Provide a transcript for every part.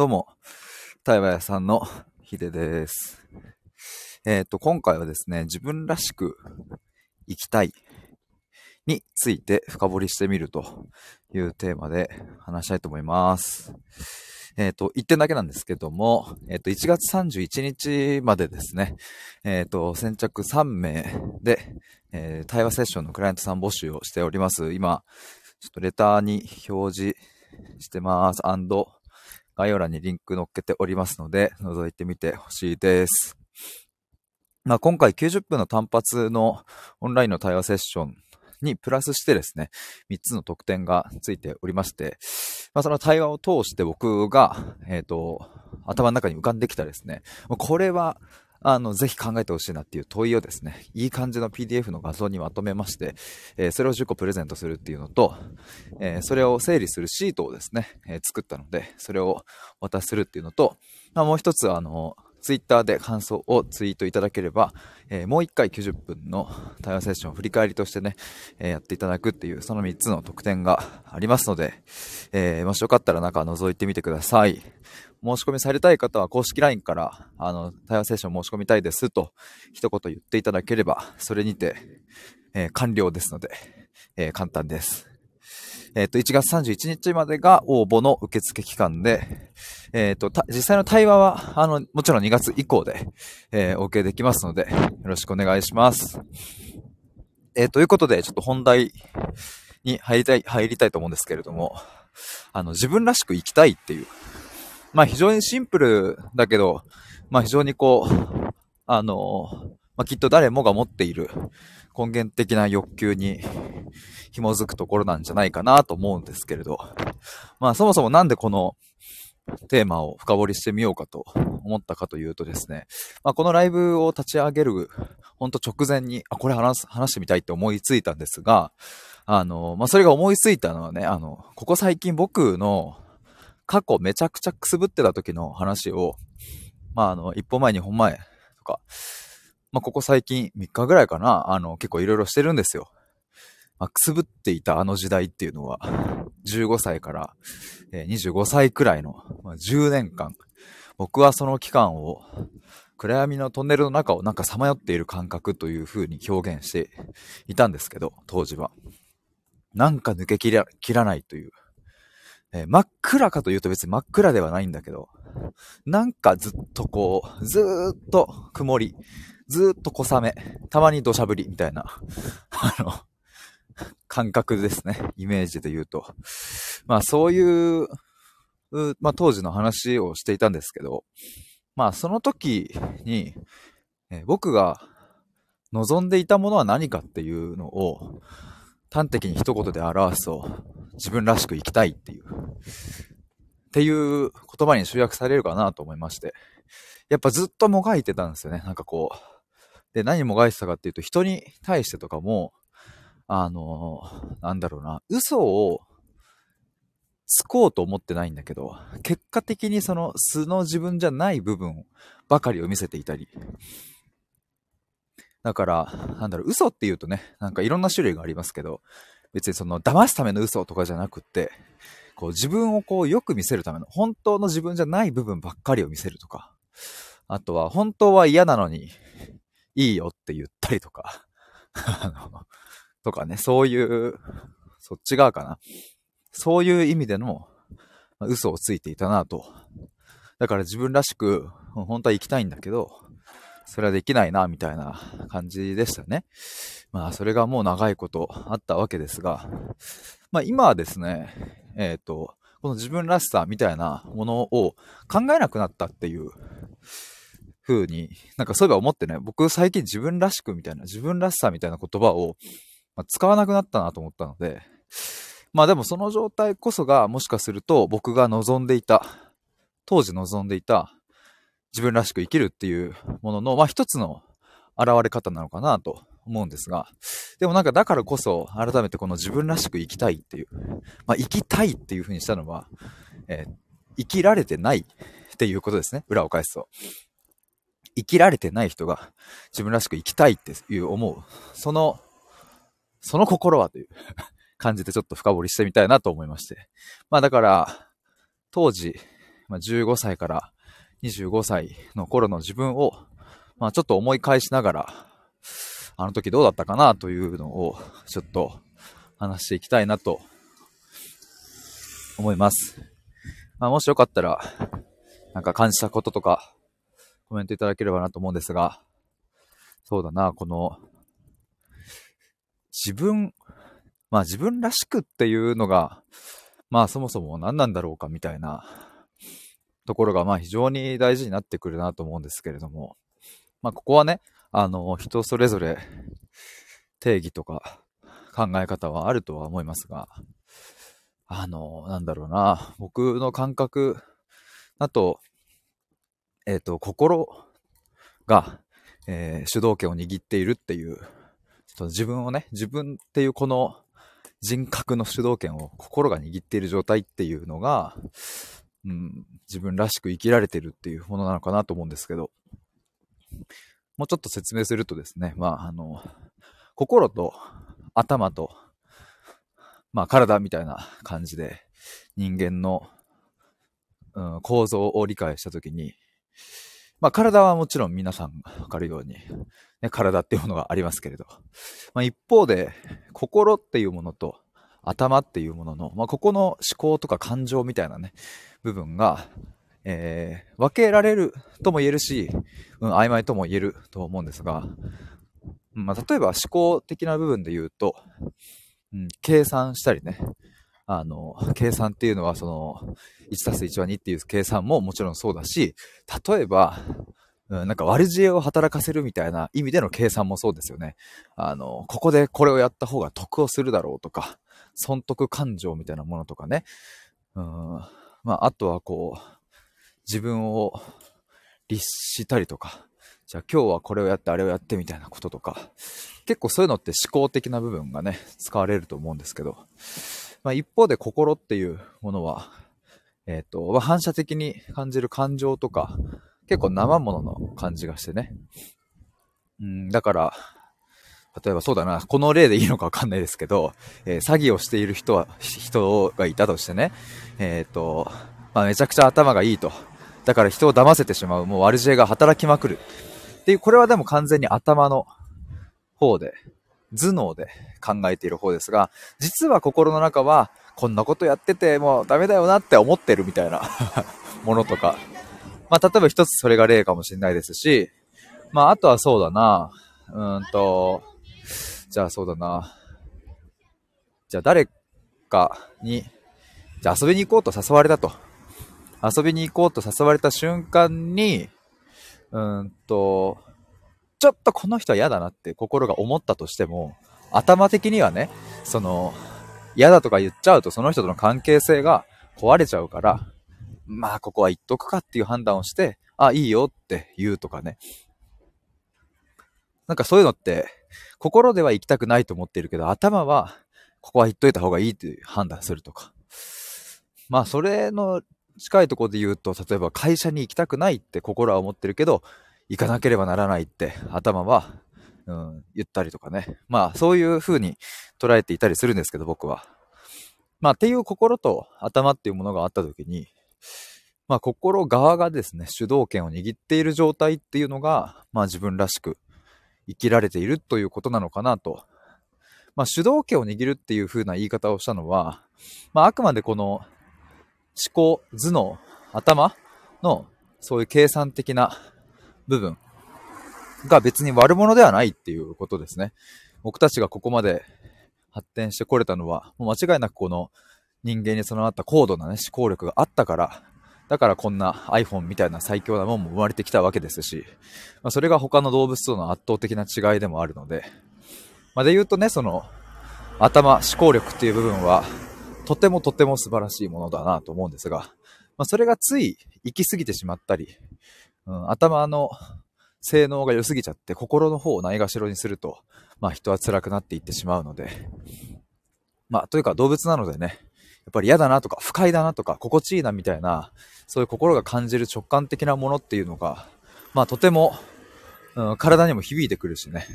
どうも、対話屋さんのヒデです。えっ、と、今回はですね、自分らしく生きたいについて深掘りしてみるというテーマで話したいと思います。えっ、と、一点だけなんですけども、えっ、と、1月31日までですね、えっ、と、先着3名で、え対話セッションのクライアントさん募集をしております。今、ちょっとレターに表示してます。アンド、概要欄にリンク載っけておりますので、覗いてみてほしいです。まあ、今回90分の単発のオンラインの対話セッションにプラスしてですね、3つの特典がついておりまして、まあ、その対話を通して僕が、えっ、と、頭の中に浮かんできたですね、これは、あの、ぜひ考えてほしいなっていう問いをですね、いい感じの PDF の画像にまとめまして、えーそれを10個プレゼントするっていうのと、えーそれを整理するシートをですね、えー作ったので、それを渡するっていうのと、まあ、もう一つ、あの、ツイッターで感想をツイートいただければ、えーもう一回90分の対話セッションを振り返りとしてね、えーやっていただくっていう、その3つの特典がありますので、えーもしよかったら中覗いてみてください。申し込みされたい方は公式 LINE から、あの、対話セッション申し込みたいですと、一言言っていただければ、それにて、えー完了ですので、えー簡単です。えっ、と、1月31日までが応募の受付期間で、えっ、と、実際の対話は、あの、もちろん2月以降で、えー、お受けできますので、よろしくお願いします。えということで、ちょっと本題に入りたい、入りたいと思うんですけれども、あの、自分らしく生きたいっていう、まあ非常にシンプルだけど、まあ非常にこう、あの、まあきっと誰もが持っている根源的な欲求に紐づくところなんじゃないかなと思うんですけれど、まあそもそもなんでこのテーマを深掘りしてみようかと思ったかというとですね、まあこのライブを立ち上げる、ほんと直前に、あ、これ話、話してみたいって思いついたんですが、あの、まあそれが思いついたのはね、あの、ここ最近僕の過去めちゃくちゃくすぶってた時の話を、まああの、一歩前二歩前とか、まあここ最近3日ぐらいかな、あの、結構いろいろしてるんですよ。まあ、くすぶっていたあの時代っていうのは、15歳から、25歳くらいの、まあ、10年間、僕はその期間を、暗闇のトンネルの中をなんかさまよっている感覚という風に表現していたんですけど、当時は。なんか抜けきら切らないという。えー真っ暗かというと別に真っ暗ではないんだけど、なんかずっとこう、ずーっと曇り、ずーっと小雨、たまに土砂降りみたいな、あの、感覚ですね。イメージで言うと。まあそういう、まあ当時の話をしていたんですけど、まあその時に、えー僕が望んでいたものは何かっていうのを端的に一言で表すと自分らしく生きたいっていう、っていう言葉に集約されるかなと思いまして。やっぱずっともがいてたんですよね。なんかこう。で、何もがいてたかっていうと人に対してとかも、あの、なんだろうな、嘘をつこうと思ってないんだけど、結果的にその素の自分じゃない部分ばかりを見せていたり。だから、なんだろう、嘘って言うとね、なんかいろんな種類がありますけど、別にその騙すための嘘とかじゃなくって、こう自分をこうよく見せるための、本当の自分じゃない部分ばっかりを見せるとか、あとは本当は嫌なのに、いいよって言ったりとか、あの、とかね、そういう、そっち側かな。そういう意味での嘘をついていたなと。だから自分らしく、本当は生きたいんだけど、それはできないな、みたいな感じでしたね。まあ、それがもう長いことあったわけですが、まあ今はですね、えっ、と、この自分らしさみたいなものを考えなくなったっていう風に、なんかそういえば思ってね、僕最近自分らしくみたいな、自分らしさみたいな言葉を、使わなくなったなと思ったので、まあでもその状態こそがもしかすると僕が望んでいた、当時望んでいた自分らしく生きるっていうものの、まあ一つの現れ方なのかなと思うんですが、でもなんかだからこそ改めてこの自分らしく生きたいっていう、まあ生きたいっていう風にしたのは、えー生きられてないっていうことですね。裏を返すと。生きられてない人が自分らしく生きたいっていう思う。その、その心はという感じでちょっと深掘りしてみたいなと思いまして。まあだから、当時まあ、15歳から25歳の頃の自分を、まあ、ちょっと思い返しながら、あの時どうだったかなというのを、ちょっと話していきたいなと思います。まあ、もしよかったら、なんか感じたこととか、コメントいただければなと思うんですが、そうだな、この、自分、まあ自分らしくっていうのが、まあそもそも何なんだろうかみたいなところがまあ非常に大事になってくるなと思うんですけれども、まあここはね、あの、人それぞれ定義とか考え方はあるとは思いますが、あの、なんだろうな、僕の感覚だと、えっ、ー、と、心が、えー、主導権を握っているっていう、自分をね、自分っていうこの人格の主導権を心が握っている状態っていうのが、うん、自分らしく生きられてるっていうものなのかなと思うんですけど、もうちょっと説明するとですね、まあ、あの、心と頭と、まあ、体みたいな感じで人間の、うん、構造を理解したときに、まあ、体はもちろん皆さんわかるように、ね、体っていうものがありますけれど、まあ、一方で、心っていうものと頭っていうものの、まあ、ここの思考とか感情みたいなね、部分が、えー、分けられるとも言えるし、うん、曖昧とも言えると思うんですが、まあ、例えば思考的な部分で言うと、うん、計算したりね、あの、計算っていうのはその、1たす1は2っていう計算ももちろんそうだし、例えば、うん、なんか悪知恵を働かせるみたいな意味での計算もそうですよね。あの、ここでこれをやった方が得をするだろうとか、損得感情みたいなものとかね。うん、まあ、あとはこう、自分を律したりとか、じゃあ今日はこれをやってあれをやってみたいなこととか、結構そういうのって思考的な部分がね、使われると思うんですけど、まあ、一方で心っていうものは、えっ、ー、と、反射的に感じる感情とか、結構生ものの感じがしてね。うん、だから、例えばそうだな、この例でいいのかわかんないですけど、えー、詐欺をしている人は、人がいたとしてね、えっ、ー、と、まあ、めちゃくちゃ頭がいいと。だから人を騙せてしまう、もう悪知恵が働きまくる。っていう、これはでも完全に頭の方で、頭脳で考えている方ですが、実は心の中は、こんなことやっててもうダメだよなって思ってるみたいな ものとか。まあ、例えば一つそれが例かもしれないですし、まあ、あとはそうだな、うんと、じゃあそうだな、じゃあ誰かに、じゃあ遊びに行こうと誘われたと。遊びに行こうと誘われた瞬間に、うんと、ちょっとこの人は嫌だなって心が思ったとしても、頭的にはね、その、嫌だとか言っちゃうとその人との関係性が壊れちゃうから、まあここは言っとくかっていう判断をして、あ、いいよって言うとかね。なんかそういうのって、心では行きたくないと思ってるけど、頭は、ここは言っといた方がいいって判断するとか。まあそれの近いところで言うと、例えば会社に行きたくないって心は思ってるけど、行かなければならないって頭は、うん、言ったりとかね。まあ、そういう風に捉えていたりするんですけど、僕は。まあ、っていう心と頭っていうものがあった時に、まあ、心側がですね、主導権を握っている状態っていうのが、まあ、自分らしく生きられているということなのかなと。まあ、主導権を握るっていう風な言い方をしたのは、まあ、あくまでこの思考、頭脳、頭のそういう計算的な部分が別に悪者ではないっていうことですね。僕たちがここまで発展してこれたのは、もう間違いなくこの人間に備わった高度なね、思考力があったから、だからこんな iPhone みたいな最強なもんも生まれてきたわけですし、まあ、それが他の動物との圧倒的な違いでもあるので、まあ、で言うとね、その、頭、思考力っていう部分は、とてもとても素晴らしいものだなと思うんですが、まあ、それがつい行き過ぎてしまったり、うん、頭の性能が良すぎちゃって心の方をないがしろにすると、まあ人は辛くなっていってしまうので、まあというか動物なのでね、やっぱり嫌だなとか不快だなとか心地いいなみたいな、そういう心が感じる直感的なものっていうのが、まあとても、うん、体にも響いてくるしね。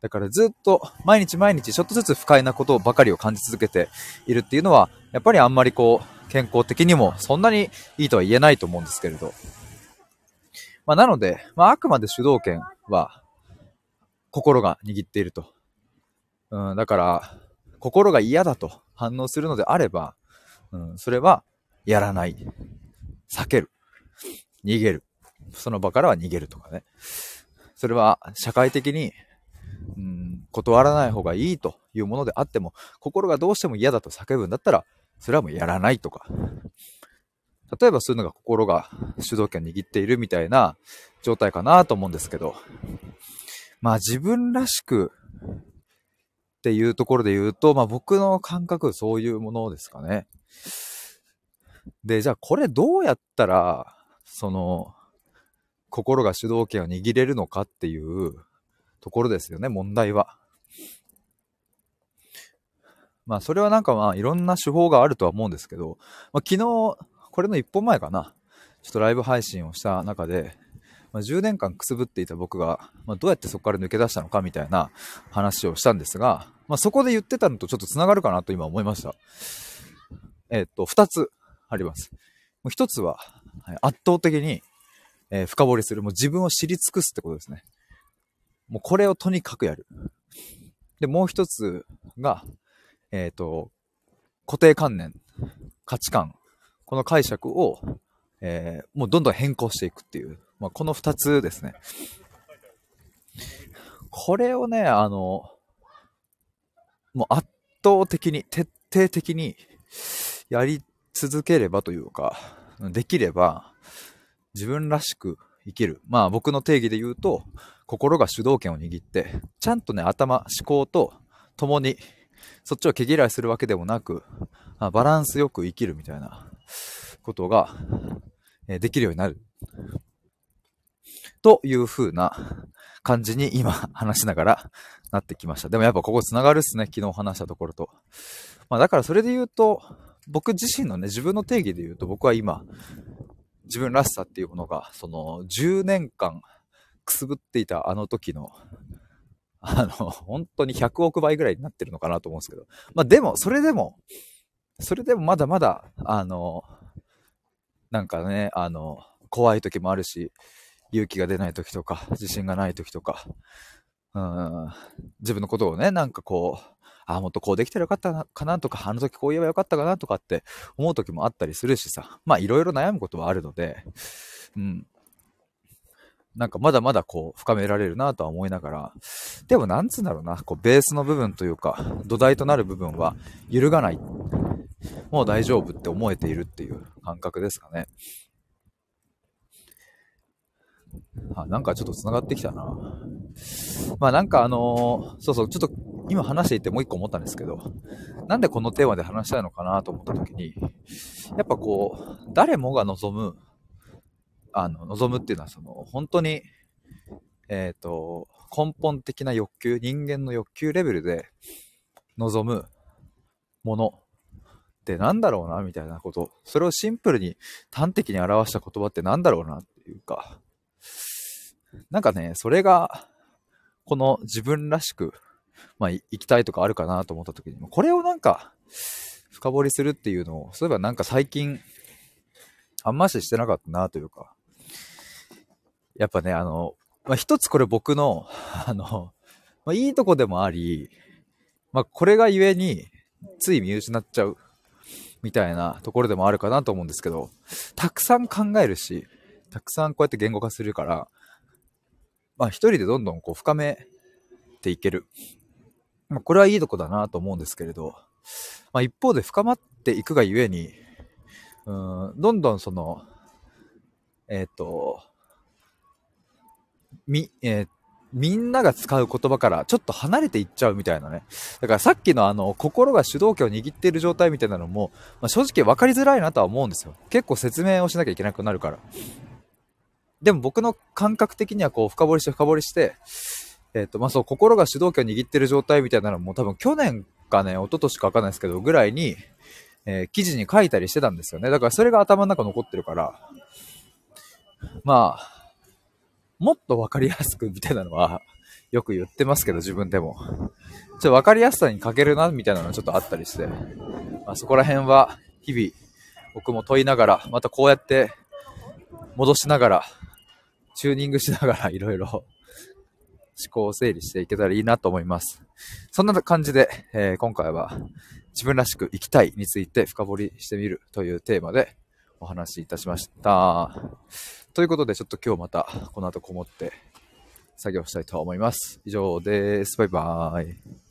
だからずっと毎日毎日ちょっとずつ不快なことばかりを感じ続けているっていうのは、やっぱりあんまりこう、健康的にもそんなにいいとは言えないと思うんですけれど。まあ、なので、まあ、あくまで主導権は心が握っていると。うん、だから、心が嫌だと反応するのであれば、うん、それはやらない。避ける。逃げる。その場からは逃げるとかね。それは社会的に、うん、断らない方がいいというものであっても、心がどうしても嫌だと叫ぶんだったら、それはもうやらないとか。例えばそういうのが心が主導権握っているみたいな状態かなと思うんですけど、まあ自分らしくっていうところで言うと、まあ僕の感覚そういうものですかね。で、じゃあこれどうやったら、その、心が主導権を握れるのかっていうところですよね、問題は。まあそれはなんかまあいろんな手法があるとは思うんですけど、まあ、昨日、これの一本前かな、ちょっとライブ配信をした中で、まあ、10年間くすぶっていた僕が、まあ、どうやってそこから抜け出したのかみたいな話をしたんですが、まあ、そこで言ってたのとちょっと繋がるかなと今思いました。えっ、と、2つあります。もう1つは、圧倒的に、えー、深掘りする。もう自分を知り尽くすってことですね。もうこれをとにかくやる。で、もう1つが、えっ、と、固定観念、価値観、この解釈を、えー、もうどんどん変更していくっていう、まあ、この2つですね。これをね、あの、もう圧倒的に、徹底的にやり続ければというか、できれば、自分らしく生きる。まあ僕の定義で言うと、心が主導権を握って、ちゃんとね、頭、思考と共にそっちを毛嫌いするわけでもなく、あバランスよく生きるみたいなことが、えできるようになる。という風な感じに今話しながらなってきました。でもやっぱここ繋がるっすね。昨日話したところと。まあだからそれで言うと、僕自身のね、自分の定義で言うと僕は今、自分らしさっていうものが、その10年間くすぶっていたあの時のあの、本当に100億倍ぐらいになってるのかなと思うんですけど。まあでも、それでも、それでもまだまだ、あの、なんかね、あの、怖い時もあるし、勇気が出ない時とか、自信がない時とか、うん、自分のことをね、なんかこう、ああ、もっとこうできたらよかったかなとか、あの時こう言えばよかったかなとかって思う時もあったりするしさ、まあいろいろ悩むことはあるので、うん、なんかまだまだこう深められるなとは思いながら、でもなんつうんだろうな、こうベースの部分というか、土台となる部分は揺るがない。もう大丈夫って思えているっていう感覚ですかね。あ、なんかちょっと繋がってきたな。まあなんかあのー、そうそう、ちょっと今話していてもう一個思ったんですけど、なんでこのテーマで話したいのかなと思った時に、やっぱこう、誰もが望むあの、望むっていうのは、その、本当に、えっ、ー、と、根本的な欲求、人間の欲求レベルで望むものって何だろうな、みたいなこと。それをシンプルに端的に表した言葉って何だろうなっていうか、なんかね、それが、この自分らしく、まあ、行きたいとかあるかなと思った時に、これをなんか、深掘りするっていうのを、そういえばなんか最近、あんまししてなかったなというか、やっぱね、あの、まあ、一つこれ僕の、あの、まあ、いいとこでもあり、まあ、これがゆえに、つい見失っちゃう、みたいなところでもあるかなと思うんですけど、たくさん考えるし、たくさんこうやって言語化するから、まあ一人でどんどんこう深めていける。まあこれはいいとこだなと思うんですけれど、まあ一方で深まっていくがゆえに、うん、どんどんその、えっ、ー、と、み、えー、みんなが使う言葉からちょっと離れていっちゃうみたいなね。だからさっきのあの、心が主導権を握っている状態みたいなのも、まあ、正直分かりづらいなとは思うんですよ。結構説明をしなきゃいけなくなるから。でも僕の感覚的にはこう、深掘りして深掘りして、えっ、ー、と、まあ、そう、心が主導権を握ってる状態みたいなのも多分去年かね、一昨年かわかんないですけど、ぐらいに、えー、記事に書いたりしてたんですよね。だからそれが頭の中残ってるから、まあ、もっとわかりやすくみたいなのは、よく言ってますけど、自分でも。ちょっとわかりやすさに欠けるな、みたいなのはちょっとあったりして、まあ、そこら辺は、日々、僕も問いながら、またこうやって戻しながら、チューニングしながらいろいろ 思考を整理していけたらいいなと思います。そんな感じで、えー、今回は自分らしく生きたいについて深掘りしてみるというテーマでお話しいたしました。ということでちょっと今日またこの後こもって作業したいと思います。以上です。バイバーイ。